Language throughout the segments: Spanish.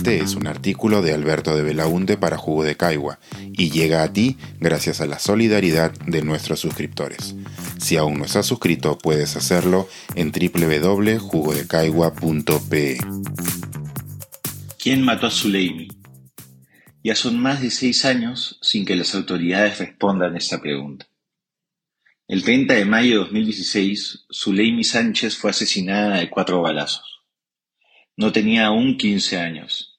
Este es un artículo de Alberto de Belaunte para Jugo de Caigua y llega a ti gracias a la solidaridad de nuestros suscriptores. Si aún no estás suscrito, puedes hacerlo en www.jugodecaigua.pe. ¿Quién mató a Zuleimi? Ya son más de seis años sin que las autoridades respondan esta pregunta. El 30 de mayo de 2016, Zuleimi Sánchez fue asesinada de cuatro balazos. No tenía aún 15 años.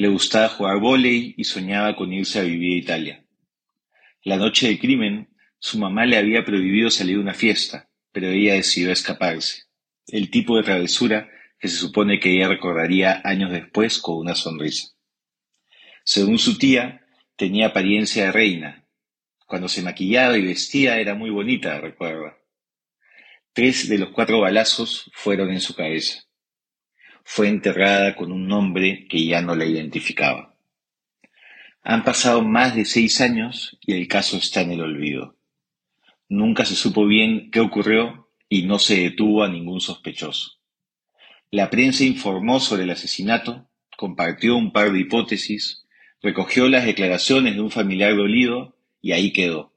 Le gustaba jugar vóley y soñaba con irse a vivir a Italia. La noche del crimen, su mamá le había prohibido salir a una fiesta, pero ella decidió escaparse. El tipo de travesura que se supone que ella recordaría años después con una sonrisa. Según su tía, tenía apariencia de reina. Cuando se maquillaba y vestía era muy bonita, recuerda. Tres de los cuatro balazos fueron en su cabeza. Fue enterrada con un nombre que ya no la identificaba. Han pasado más de seis años y el caso está en el olvido. Nunca se supo bien qué ocurrió y no se detuvo a ningún sospechoso. La prensa informó sobre el asesinato, compartió un par de hipótesis, recogió las declaraciones de un familiar dolido y ahí quedó.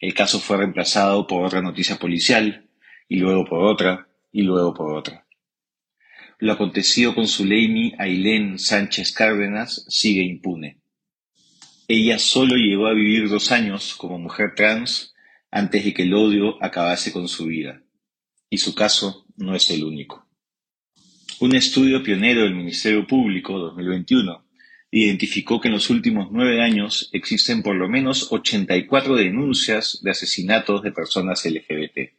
El caso fue reemplazado por otra noticia policial, y luego por otra, y luego por otra. Lo acontecido con Zuleimi Ailén Sánchez Cárdenas sigue impune. Ella solo llegó a vivir dos años como mujer trans antes de que el odio acabase con su vida. Y su caso no es el único. Un estudio pionero del Ministerio Público 2021 identificó que en los últimos nueve años existen por lo menos 84 denuncias de asesinatos de personas LGBT.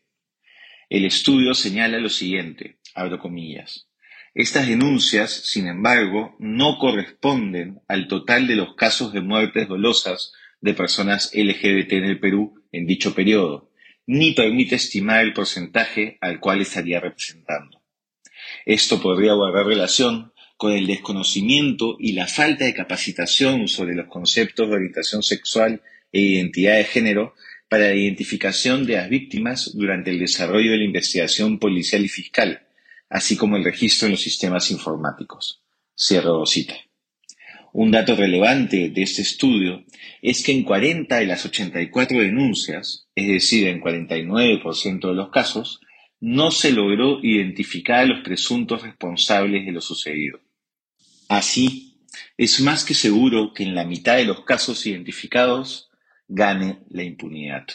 El estudio señala lo siguiente, abro comillas. Estas denuncias, sin embargo, no corresponden al total de los casos de muertes dolosas de personas LGBT en el Perú en dicho periodo, ni permite estimar el porcentaje al cual estaría representando. Esto podría guardar relación con el desconocimiento y la falta de capacitación sobre los conceptos de orientación sexual e identidad de género para la identificación de las víctimas durante el desarrollo de la investigación policial y fiscal, así como el registro en los sistemas informáticos. Cierro cita. Un dato relevante de este estudio es que en 40 de las 84 denuncias, es decir, en 49% de los casos, no se logró identificar a los presuntos responsables de lo sucedido. Así, es más que seguro que en la mitad de los casos identificados gane la impunidad.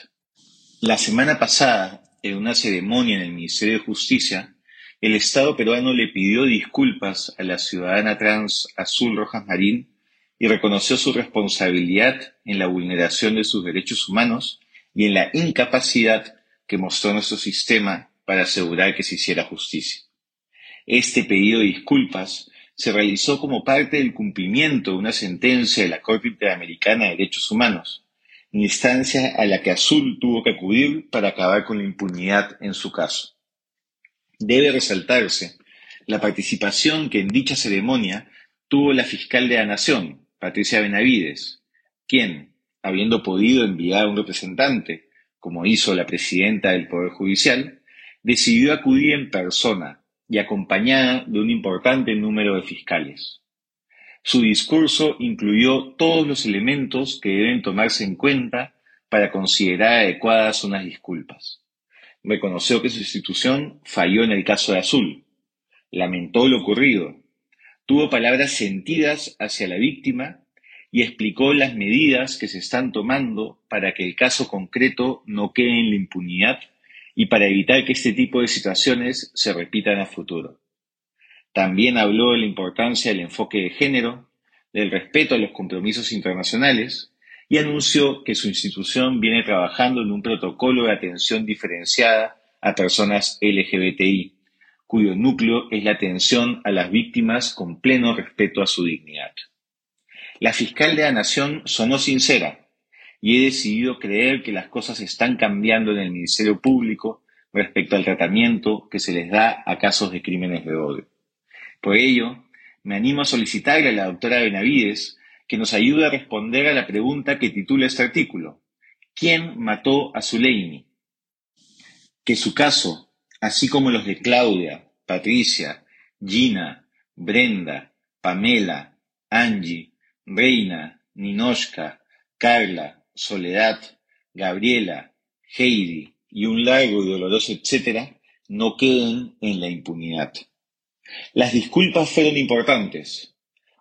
La semana pasada, en una ceremonia en el Ministerio de Justicia, el Estado peruano le pidió disculpas a la ciudadana trans Azul Rojas Marín y reconoció su responsabilidad en la vulneración de sus derechos humanos y en la incapacidad que mostró nuestro sistema para asegurar que se hiciera justicia. Este pedido de disculpas se realizó como parte del cumplimiento de una sentencia de la Corte Interamericana de Derechos Humanos, instancia a la que Azul tuvo que acudir para acabar con la impunidad en su caso. Debe resaltarse la participación que en dicha ceremonia tuvo la fiscal de la Nación, Patricia Benavides, quien, habiendo podido enviar un representante, como hizo la presidenta del Poder Judicial, decidió acudir en persona y acompañada de un importante número de fiscales. Su discurso incluyó todos los elementos que deben tomarse en cuenta para considerar adecuadas unas disculpas. Reconoció que su institución falló en el caso de Azul, lamentó lo ocurrido, tuvo palabras sentidas hacia la víctima y explicó las medidas que se están tomando para que el caso concreto no quede en la impunidad y para evitar que este tipo de situaciones se repitan a futuro. También habló de la importancia del enfoque de género, del respeto a los compromisos internacionales y anunció que su institución viene trabajando en un protocolo de atención diferenciada a personas LGBTI, cuyo núcleo es la atención a las víctimas con pleno respeto a su dignidad. La fiscal de la Nación sonó sincera y he decidido creer que las cosas están cambiando en el Ministerio Público respecto al tratamiento que se les da a casos de crímenes de odio. Por ello, me animo a solicitarle a la doctora Benavides que nos ayude a responder a la pregunta que titula este artículo. ¿Quién mató a Zuleini? Que su caso, así como los de Claudia, Patricia, Gina, Brenda, Pamela, Angie, Reina, Ninoshka, Carla, Soledad, Gabriela, Heidi y un largo y doloroso etcétera no queden en la impunidad. Las disculpas fueron importantes.